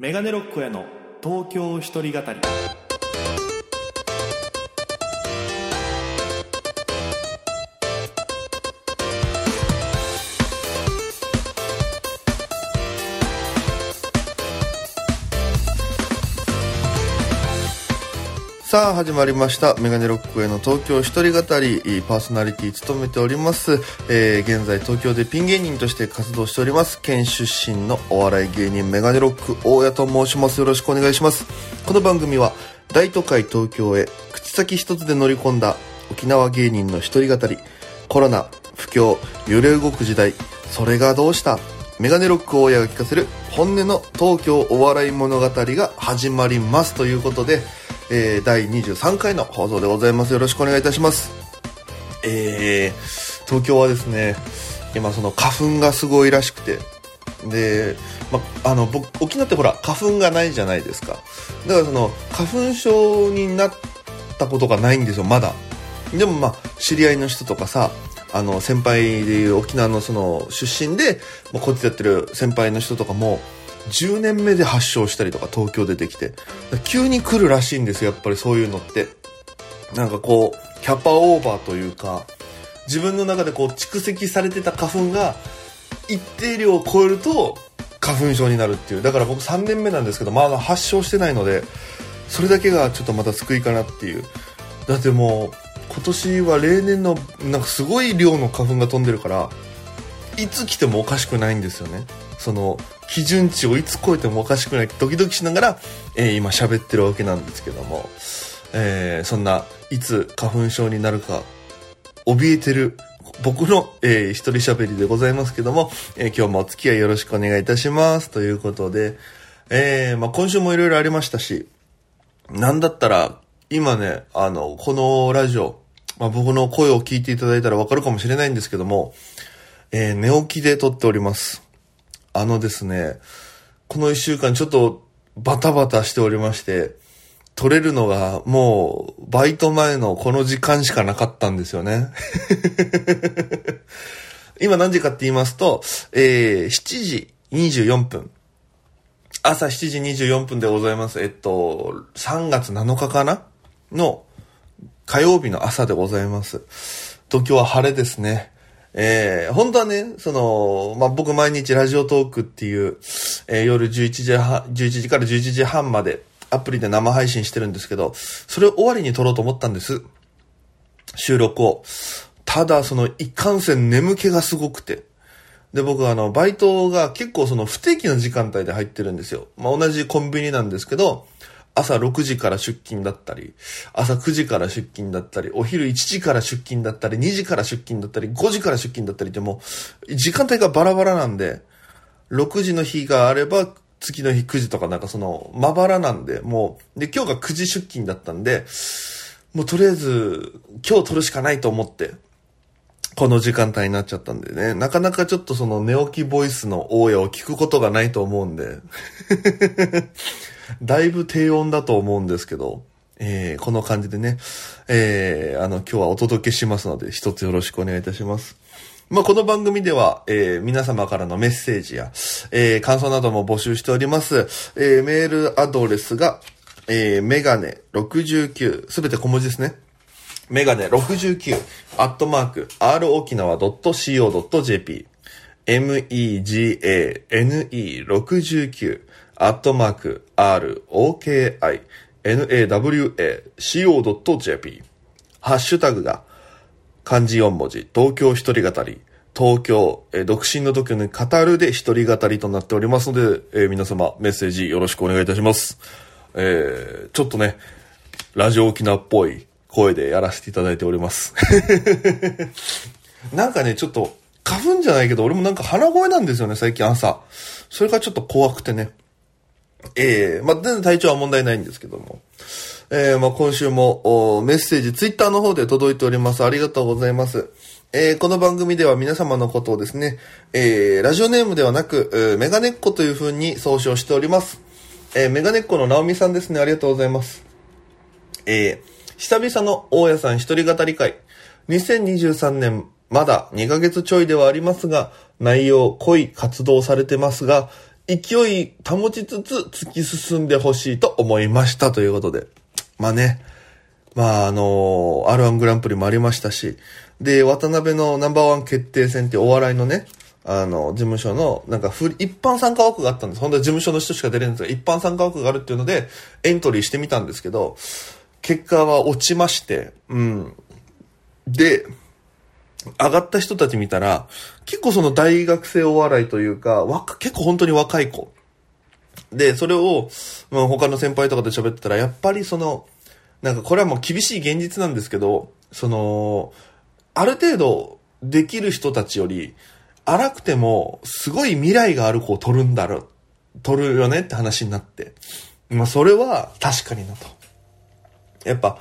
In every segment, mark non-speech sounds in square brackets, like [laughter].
メガネロックへの東京一人語り。さあ始まりました。メガネロックへの東京一人語りパーソナリティ務めております、えー現在東京でピン芸人として活動しております。県出身のお笑い芸人メガネロック大家と申します。よろしくお願いします。この番組は大都会東京へ口先一つで乗り込んだ沖縄芸人の一人語り。コロナ不況揺れ動く時代。それがどうした？メガネロック大家が聞かせる本音の東京お笑い物語が始まります。ということで、えー第23回の放送でございます。よろしくお願いいたします。えー、東京はですね、今その花粉がすごいらしくて、で、ま、あの、僕、沖縄ってほら、花粉がないじゃないですか。だからその、花粉症になったことがないんですよ、まだ。でもまあ、知り合いの人とかさ、あの、先輩でいう沖縄のその、出身で、ま、こっちでやってる先輩の人とかも、10年目で発症したりとか東京出てきて、急に来るらしいんですよ、やっぱりそういうのって。なんかこう、キャパオーバーというか、自分の中でこう蓄積されてた花粉が一定量を超えると花粉症になるっていう。だから僕3年目なんですけど、まだ発症してないので、それだけがちょっとまた救いかなっていう。だってもう、今年は例年のなんかすごい量の花粉が飛んでるから、いつ来てもおかしくないんですよね。その、基準値をいつ超えてもおかしくないドキドキしながら、えー今喋ってるわけなんですけども、えーそんな、いつ花粉症になるか、怯えてる、僕の、えー一人喋りでございますけども、えー今日もお付き合いよろしくお願いいたします。ということで、えーまあ、今週もいろいろありましたし、なんだったら、今ね、あの、このラジオ、まあ、僕の声を聞いていただいたらわかるかもしれないんですけども、えー寝起きで撮っております。あのですね、この一週間ちょっとバタバタしておりまして、撮れるのがもうバイト前のこの時間しかなかったんですよね。[laughs] 今何時かって言いますと、えー7時24分。朝7時24分でございます。えっと、3月7日かな？の火曜日の朝でございます。東京は晴れですね。えー、本当はね、その、まあ、僕毎日ラジオトークっていう、えー夜11時半、11時から11時半までアプリで生配信してるんですけど、それを終わりに撮ろうと思ったんです。収録を。ただ、その、いかんせん眠気がすごくて。で、僕あの、バイトが結構その不定期の時間帯で入ってるんですよ。まあ、同じコンビニなんですけど、朝6時から出勤だったり、朝9時から出勤だったり、お昼1時から出勤だったり、2時から出勤だったり、5時から出勤だったりってもう、時間帯がバラバラなんで、6時の日があれば、次の日9時とかなんかその、まばらなんで、もう、で、今日が9時出勤だったんで、もうとりあえず、今日取るしかないと思って、この時間帯になっちゃったんでね、なかなかちょっとその寝起きボイスの大家を聞くことがないと思うんで、だいぶ低音だと思うんですけど、えーこの感じでね、えーあの、今日はお届けしますので、一つよろしくお願いいたします。まあ、この番組では、えー皆様からのメッセージや、えー感想なども募集しております。えーメールアドレスが、えーメガネ69、すべて小文字ですね。メガネ69、アットマーク、r 沖縄 .co.jp、megane69、アットマーク、r, oki, nawa, co.jp、ハッシュタグが、漢字4文字、東京一人語り、東京、え独身の時に語るで一人語りとなっておりますので、えー皆様メッセージよろしくお願いいたします。えーちょっとね、ラジオ沖縄っぽい声でやらせていただいております。[laughs] なんかね、ちょっと、花粉じゃないけど、俺もなんか鼻声なんですよね、最近朝。それがちょっと怖くてね。ええまあ、全然体調は問題ないんですけども。えー、まあ、今週も、おメッセージ、ツイッターの方で届いております。ありがとうございます。えー、この番組では皆様のことをですね、えー、ラジオネームではなく、えーメガネっ子という風に総称しております。えー、メガネっ子のナオミさんですね。ありがとうございます。えー久々の大家さん一人語り会。2023年、まだ2ヶ月ちょいではありますが、内容、濃い活動されてますが、勢い保ちつつ突き進んでほしいと思いましたということで。まあね、まああの R1 グランプリもありましたし、で、渡辺のナンバーワン決定戦ってお笑いのね、あの、事務所の、なんか、一般参加枠があったんです。本当は事務所の人しか出れるんですが、一般参加枠があるっていうので、エントリーしてみたんですけど、結果は落ちまして、うん。で、上がった人たち見たら、結構その大学生お笑いというか、若、結構本当に若い子。で、それを、まあ、他の先輩とかで喋ってたら、やっぱりその、なんかこれはもう厳しい現実なんですけど、その、ある程度できる人たちより、荒くても、すごい未来がある子を取るんだろ、取るよねって話になって。まあ、それは確かになと。やっぱ、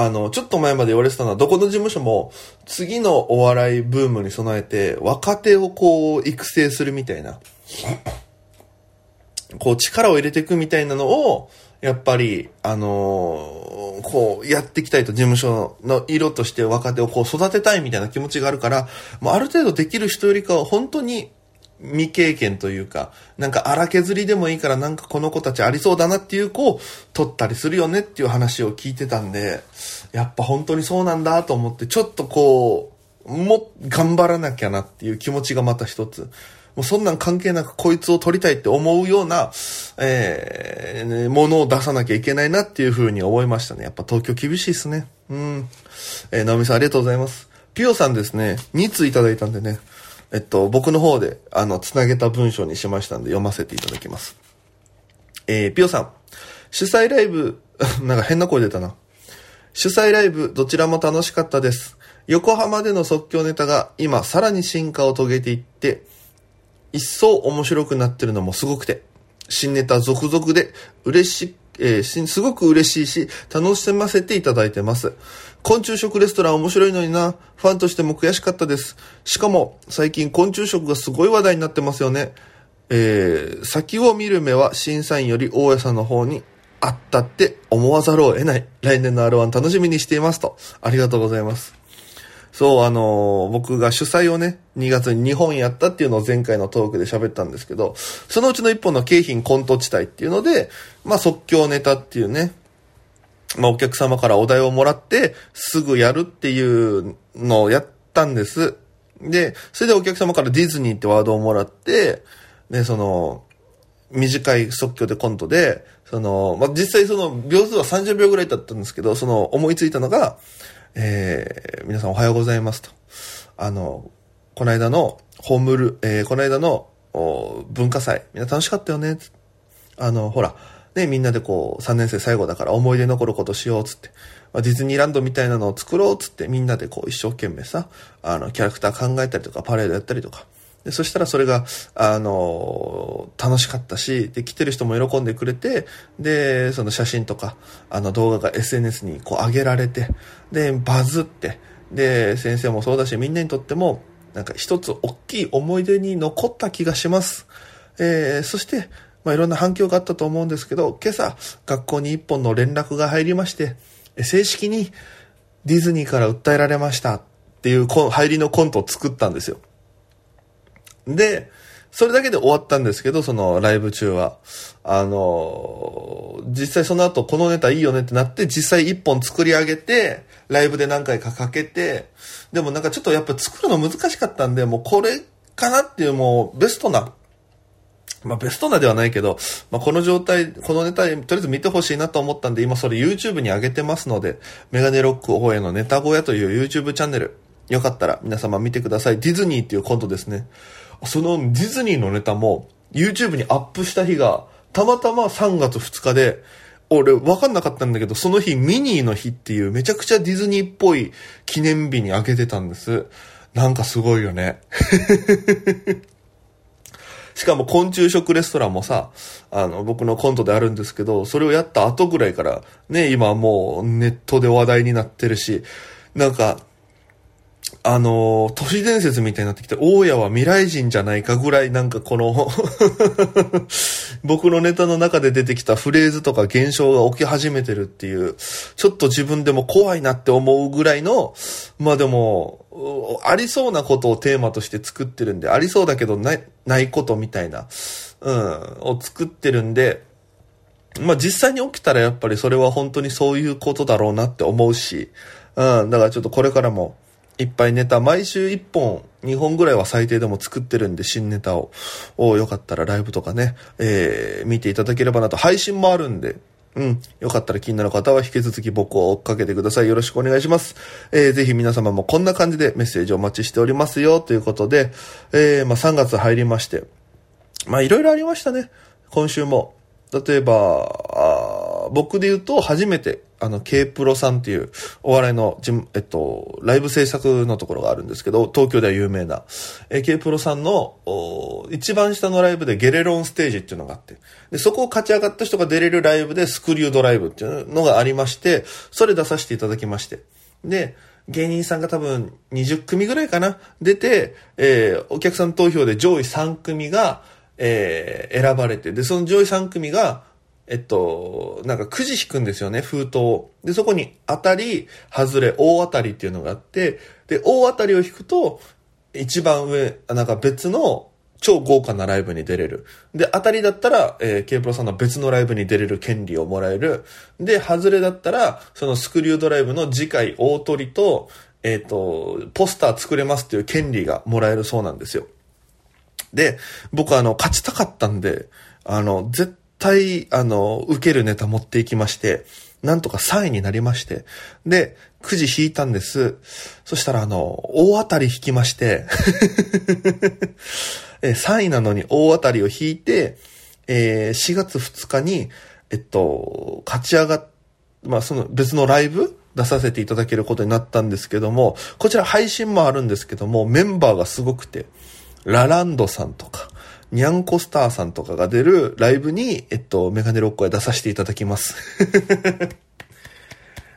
あの、ちょっと前まで言われてたのは、どこの事務所も、次のお笑いブームに備えて、若手をこう、育成するみたいな、こう、力を入れていくみたいなのを、やっぱり、あのー、こう、やっていきたいと、事務所の色として若手をこう育てたいみたいな気持ちがあるから、もうある程度できる人よりかは本当に未経験というか、なんか荒削りでもいいからなんかこの子たちありそうだなっていう子を取ったりするよねっていう話を聞いてたんで、やっぱ本当にそうなんだと思って、ちょっとこう、も、頑張らなきゃなっていう気持ちがまた一つ。もうそんなん関係なくこいつを取りたいって思うような、えー、ものを出さなきゃいけないなっていうふうに思いましたね。やっぱ東京厳しいっすね。うん。えー、直美さんありがとうございます。ピオさんですね、2通いただいたんでね、えっと、僕の方で、あの、つなげた文章にしましたんで読ませていただきます。えー、ピオさん、主催ライブ、[laughs] なんか変な声出たな。主催ライブ、どちらも楽しかったです。横浜での即興ネタが今さらに進化を遂げていって、一層面白くなってるのもすごくて、新ネタ続々で嬉し、えー、すごく嬉しいし、楽しませていただいてます。昆虫食レストラン面白いのにな、ファンとしても悔しかったです。しかも、最近昆虫食がすごい話題になってますよね。えー、先を見る目は審査員より大家さんの方にあったって思わざるを得ない。来年の R1 楽しみにしていますと。ありがとうございます。そう、あのー、僕が主催をね、2月に2本やったっていうのを前回のトークで喋ったんですけど、そのうちの1本の景品コント地帯っていうので、まあ即興ネタっていうね、まあお客様からお題をもらって、すぐやるっていうのをやったんです。で、それでお客様からディズニーってワードをもらって、で、その、短い即興でコントで、その、まあ、実際その秒数は30秒ぐらいだったんですけど、その思いついたのが、えー、皆さんおはようございますと。あの、この間のホームル、えー、この間の文化祭、みんな楽しかったよね。あの、ほら、ね、みんなでこう、3年生最後だから思い出残ることしようっ、つって。まあ、ディズニーランドみたいなのを作ろうっ、つって、みんなでこう、一生懸命さ、あの、キャラクター考えたりとか、パレードやったりとか。でそしたらそれが、あの、楽しかったし、で、来てる人も喜んでくれて、で、その写真とか、あの動画が SNS にこう上げられて、で、バズって、で、先生もそうだし、みんなにとっても、なんか一つ大きい思い出に残った気がします。えー、そして、まあ、いろんな反響があったと思うんですけど、今朝、学校に一本の連絡が入りまして、正式にディズニーから訴えられましたっていう入りのコントを作ったんですよ。で、それだけで終わったんですけど、そのライブ中は。あの実際その後このネタいいよねってなって、実際一本作り上げて、ライブで何回かかけて、でもなんかちょっとやっぱ作るの難しかったんで、もうこれかなっていうもうベストな、まあベストなではないけど、まあこの状態、このネタとりあえず見てほしいなと思ったんで、今それ YouTube に上げてますので、メガネロック応援のネタ小屋という YouTube チャンネル、よかったら皆様見てください。ディズニーっていうコントですね。そのディズニーのネタも YouTube にアップした日がたまたま3月2日で、俺分かんなかったんだけど、その日ミニーの日っていうめちゃくちゃディズニーっぽい記念日にあげてたんです。なんかすごいよね。[laughs] しかも昆虫食レストランもさ、あの、僕のコントであるんですけど、それをやった後ぐらいから、ね、今もうネットで話題になってるし、なんか、あの、都市伝説みたいになってきて、大家は未来人じゃないかぐらいなんかこの [laughs] 僕のネタの中で出てきたフレーズとか現象が起き始めてるっていう、ちょっと自分でも怖いなって思うぐらいの、まあでも、ありそうなことをテーマとして作ってるんで、ありそうだけどない、ないことみたいなうん、を作ってるんで、まあ実際に起きたらやっぱりそれは本当にそういうことだろうなって思うし、うん、だからちょっとこれからもいっぱいネタ、毎週1本、2本ぐらいは最低でも作ってるんで、新ネタを。をよかったらライブとかね、えー、見ていただければなと。配信もあるんで、うん。よかったら気になる方は引き続き僕を追っかけてください。よろしくお願いします。えー、ぜひ皆様もこんな感じでメッセージをお待ちしておりますよ。ということで、えー、まあ3月入りまして、まあいろいろありましたね。今週も。例えば、僕で言うと初めて、あの、K プロさんっていうお笑いのえっと、ライブ制作のところがあるんですけど、東京では有名な、え K プロさんの一番下のライブでゲレロンステージっていうのがあって、で、そこを勝ち上がった人が出れるライブでスクリュードライブっていうのがありまして、それ出させていただきまして。で、芸人さんが多分20組ぐらいかな出て、えー、お客さん投票で上位3組が、えー、選ばれて、で、その上位3組が、えっと、なんかくじ引くんですよね、封筒を。で、そこに当たり、外れ、大当たりっていうのがあって、で、大当たりを引くと、一番上、なんか別の超豪華なライブに出れる。で、当たりだったら、えー、K プロさんの別のライブに出れる権利をもらえる。で、外れだったら、そのスクリュードライブの次回大取りと、えっ、ー、と、ポスター作れますっていう権利がもらえるそうなんですよ。で、僕あの、勝ちたかったんで、あの、絶対、あの、受けるネタ持っていきまして、なんとか3位になりまして、で、くじ引いたんです。そしたらあの、大当たり引きまして [laughs] え3位なのに大当たりを引いて、えー、4月2日に、えっと、勝ち上がっ、まあ、その別のライブ出させていただけることになったんですけども、こちら配信もあるんですけども、メンバーがすごくて、ラランドさんとか、にゃんこスターさんとかが出るライブに、えっと、メガネロックへ出させていただきます。[laughs]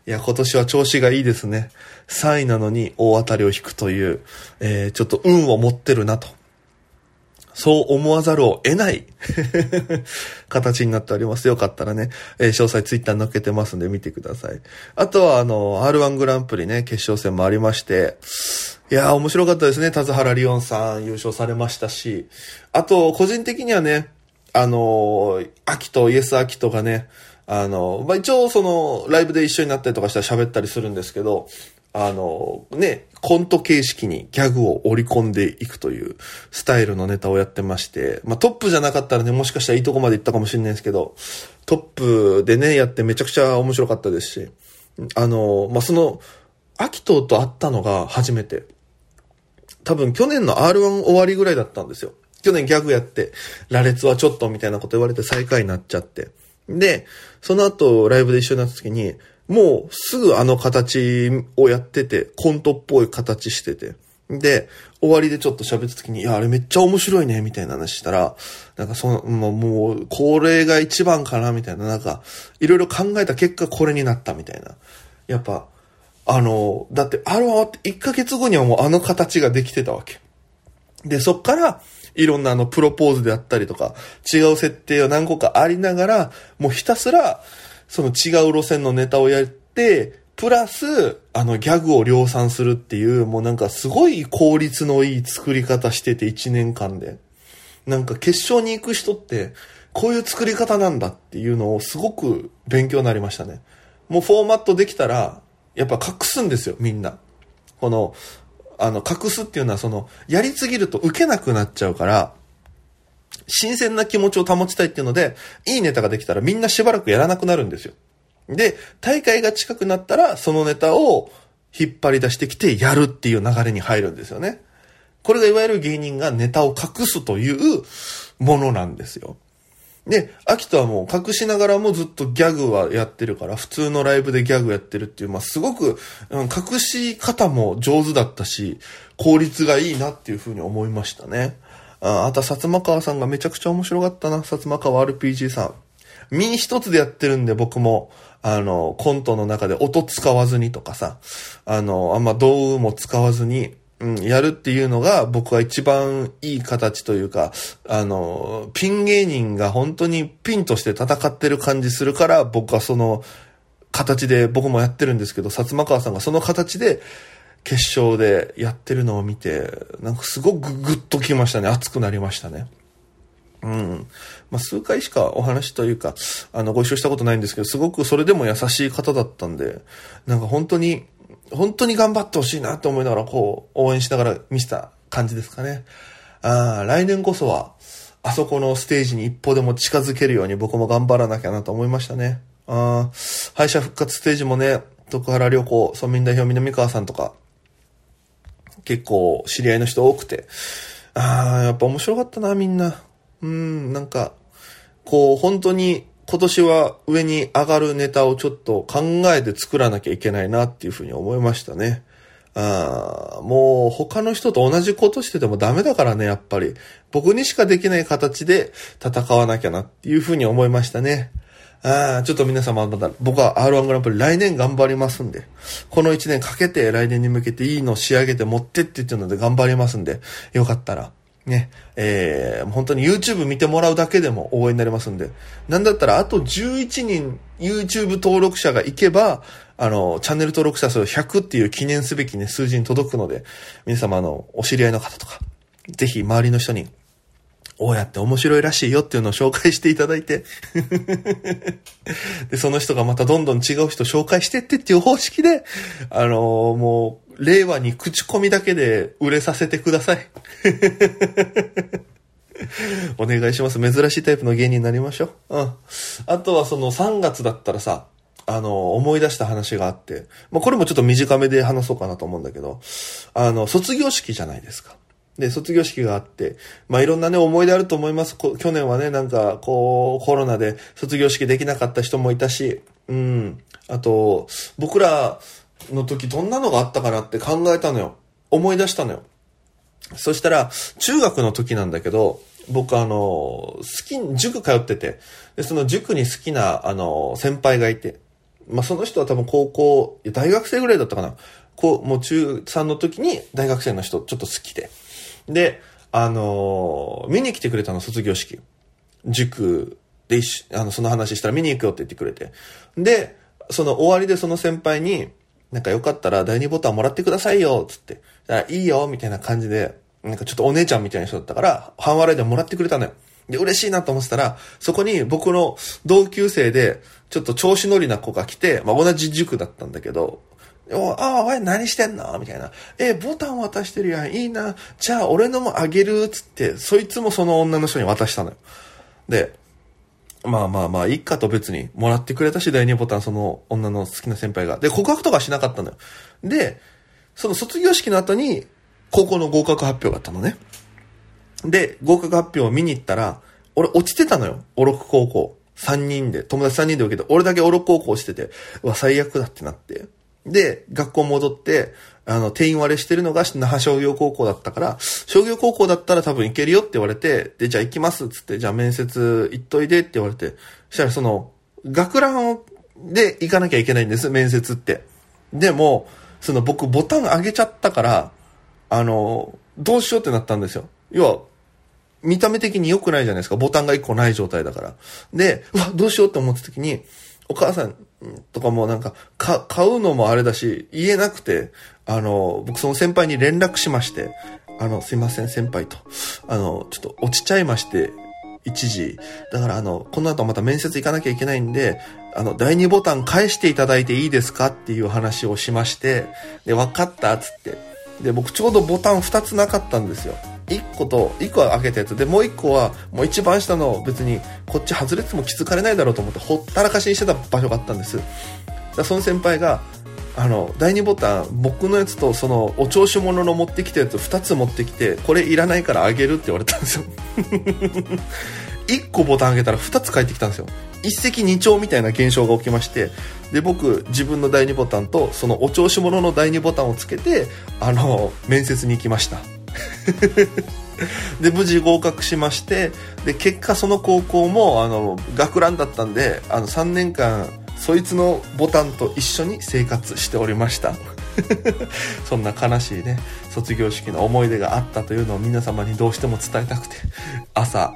いや、今年は調子がいいですね。3位なのに大当たりを引くという、えー、ちょっと運を持ってるなと。そう思わざるを得ない [laughs] 形になっております。よかったらね、えー、詳細ツイッターに載っけてますんで見てください。あとは、あの、R1 グランプリね、決勝戦もありまして、いやー、面白かったですね。田津原リオンさん優勝されましたし。あと、個人的にはね、あのー、秋とイエス秋とがね、あの、まあ、一応その、ライブで一緒になったりとかしたら喋ったりするんですけど、あの、ね、コント形式にギャグを織り込んでいくというスタイルのネタをやってまして、まあ、トップじゃなかったらね、もしかしたらいいとこまで行ったかもしれないですけど、トップでね、やってめちゃくちゃ面白かったですし、あの、まあ、その、秋とと会ったのが初めて。多分去年の R1 終わりぐらいだったんですよ。去年ギャグやって、羅列はちょっとみたいなこと言われて最下位になっちゃって。で、その後ライブで一緒になった時に、もうすぐあの形をやってて、コントっぽい形してて。で、終わりでちょっと喋った時に、いや、あれめっちゃ面白いね、みたいな話したら、なんかその、もう、これが一番かな、みたいな、なんか、いろいろ考えた結果これになった、みたいな。やっぱ、あの、だって、あれは1ヶ月後にはもうあの形ができてたわけ。で、そっから、いろんなあの、プロポーズであったりとか、違う設定が何個かありながら、もうひたすら、その違う路線のネタをやって、プラス、あの、ギャグを量産するっていう、もうなんかすごい効率のいい作り方してて、1年間で。なんか決勝に行く人って、こういう作り方なんだっていうのをすごく勉強になりましたね。もうフォーマットできたら、やっぱ隠すんですよ、みんな。この、あの、隠すっていうのはその、やりすぎると受けなくなっちゃうから、新鮮な気持ちを保ちたいっていうので、いいネタができたらみんなしばらくやらなくなるんですよ。で、大会が近くなったら、そのネタを引っ張り出してきてやるっていう流れに入るんですよね。これがいわゆる芸人がネタを隠すというものなんですよ。で、秋人はもう隠しながらもずっとギャグはやってるから、普通のライブでギャグやってるっていう、まあ、すごく、隠し方も上手だったし、効率がいいなっていうふうに思いましたね。ああと、薩摩川さんがめちゃくちゃ面白かったな、薩摩川 RPG さん。身一つでやってるんで、僕も、あの、コントの中で音使わずにとかさ、あの、あんま道具も使わずに、うん、やるっていうのが僕は一番いい形というか、あの、ピン芸人が本当にピンとして戦ってる感じするから、僕はその形で僕もやってるんですけど、薩摩川さんがその形で決勝でやってるのを見て、なんかすごくグッときましたね。熱くなりましたね。うん。まあ、数回しかお話というか、あの、ご一緒したことないんですけど、すごくそれでも優しい方だったんで、なんか本当に、本当に頑張ってほしいなって思いながら、こう、応援しながら見せた感じですかね。ああ、来年こそは、あそこのステージに一歩でも近づけるように僕も頑張らなきゃなと思いましたね。ああ、敗者復活ステージもね、徳原良子、村民代表南川さんとか、結構知り合いの人多くて、ああ、やっぱ面白かったな、みんな。うん、なんか、こう、本当に今年は上に上がるネタをちょっと考えて作らなきゃいけないなっていうふうに思いましたね。ああ、もう他の人と同じことしててもダメだからね、やっぱり。僕にしかできない形で戦わなきゃなっていうふうに思いましたね。ああ、ちょっと皆様また、僕は R1 グランプリ来年頑張りますんで、この1年かけて来年に向けていいの仕上げて持ってって言ってるので頑張りますんで、よかったら、ね、えー、本当に YouTube 見てもらうだけでも応援になりますんで、なんだったらあと11人 YouTube 登録者がいけば、あの、チャンネル登録者数100っていう記念すべきね、数字に届くので、皆様あの、お知り合いの方とか、ぜひ周りの人に、こうやって面白いらしいよっていうのを紹介していただいて [laughs] で、その人がまたどんどん違う人紹介してってっていう方式で、あのーもう、令和に口コミだけで売れさせてください。[laughs] お願いします。珍しいタイプの芸人になりましょう。うん。あとはその3月だったらさ、あの、思い出した話があって、まあ、これもちょっと短めで話そうかなと思うんだけど、あの、卒業式じゃないですか。で、卒業式があって、まあ、いろんなね、思い出あると思います。去年はね、なんか、こう、コロナで卒業式できなかった人もいたし、うん。あと、僕らの時どんなのがあったかなって考えたのよ。思い出したのよ。そしたら、中学の時なんだけど、僕あの、好き、塾通ってて、で、その塾に好きな、あの、先輩がいて、まあ、その人は多分高校、大学生ぐらいだったかな。こう、もう中3の時に大学生の人ちょっと好きで。で、あの見に来てくれたの、卒業式。塾で一緒、あの、その話したら見に行くよって言ってくれて。で、その終わりでその先輩に、なんかよかったら第2ボタンもらってくださいよ、つって。だからいいよ、みたいな感じで、なんかちょっとお姉ちゃんみたいな人だったから、半笑いでもらってくれたのよ。で、嬉しいなと思ってたら、そこに僕の同級生で、ちょっと調子乗りな子が来て、まあ、同じ塾だったんだけど、ああ、おい、何してんの？みたいな。え、ボタン渡してるやん。いいな。じゃあ、俺のもあげる。つって、そいつもその女の人に渡したのよ。で、まあまあまあ、いっかと別に、もらってくれたし、第2ボタン、その女の好きな先輩が。で、告白とかしなかったのよ。で、その卒業式の後に、高校の合格発表があったのね。で、合格発表を見に行ったら、俺落ちてたのよ。オロク高校。3人で、友達3人で受けて、俺だけオロク高校落ちてて、うわ、最悪だってなって。で、学校戻って、あの、定員割れしてるのが那覇商業高校だったから、商業高校だったら多分行けるよって言われて、で、じゃあ行きますっつって、じゃあ面接行っといでって言われて、そしたらその、学ランを、で行かなきゃいけないんです、面接って。でも、その僕ボタン上げちゃったから、あの、どうしようってなったんですよ。要は、見た目的に良くないじゃないですか。ボタンが1個ない状態だから。で、うわ、どうしようって思った時に、お母さんとかもなんか、か、買うのもあれだし、言えなくて、あの、僕その先輩に連絡しまして、あの、すいません、先輩と。あの、ちょっと落ちちゃいまして、一時。だからあの、この後また面接行かなきゃいけないんで、あの、第2ボタン返していただいていいですかっていう話をしまして、で、分かったつって。で、僕ちょうどボタン2つなかったんですよ。1個と、1個は開けたやつで、もう1個は、もう一番下の別に、こっち外れても気づかれないだろうと思って、ほったらかしにしてた場所があったんです。だその先輩が、あの、第2ボタン、僕のやつと、その、お調子者の持ってきたやつ2つ持ってきて、これいらないからあげるって言われたんですよ。[laughs] 1個ボタンあげたら2つ返ってきたんですよ。一石二鳥みたいな現象が起きまして、で、僕、自分の第2ボタンと、そのお調子者の第2ボタンをつけて、あの、面接に行きました。で、無事合格しまして、で、結果その高校も、あの、学ランだったんで、あの、3年間、そいつのボタンと一緒に生活しておりました。[laughs] そんな悲しいね、卒業式の思い出があったというのを皆様にどうしても伝えたくて、朝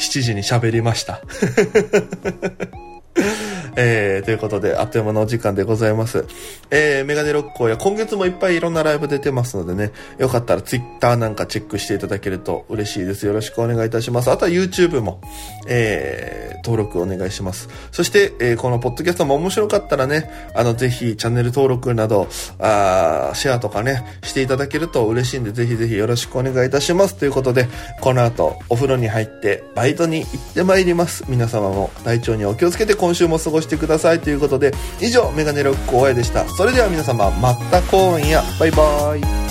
7時に喋りました。[laughs] [laughs] えー、ということで、あっという間のお時間でございます。えー、メガネロッコや今月もいっぱいいろんなライブ出てますのでね、よかったらツイッターなんかチェックしていただけると嬉しいです。よろしくお願いいたします。あとは YouTube も、えー、登録お願いします。そして、えー、このポッドキャストも面白かったらね、あの、ぜひチャンネル登録など、あーシェアとかね、していただけると嬉しいんで、ぜひぜひよろしくお願いいたします。ということで、この後、お風呂に入って、バイトに行ってまいります。皆様も体調にお気をつけて今週も過ごしてください。ということで、以上、メガネロック大江でした。それでは皆様、また今夜、バイバイ。